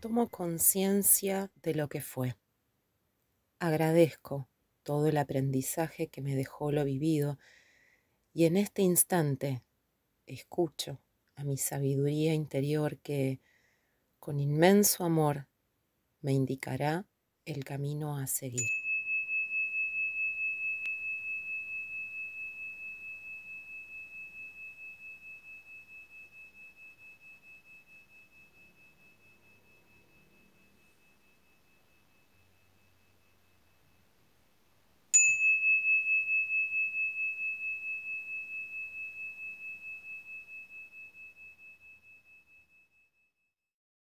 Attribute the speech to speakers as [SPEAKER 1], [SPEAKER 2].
[SPEAKER 1] Tomo conciencia de lo que fue. Agradezco todo el aprendizaje que me dejó lo vivido y en este instante escucho a mi sabiduría interior que, con inmenso amor, me indicará el camino a seguir.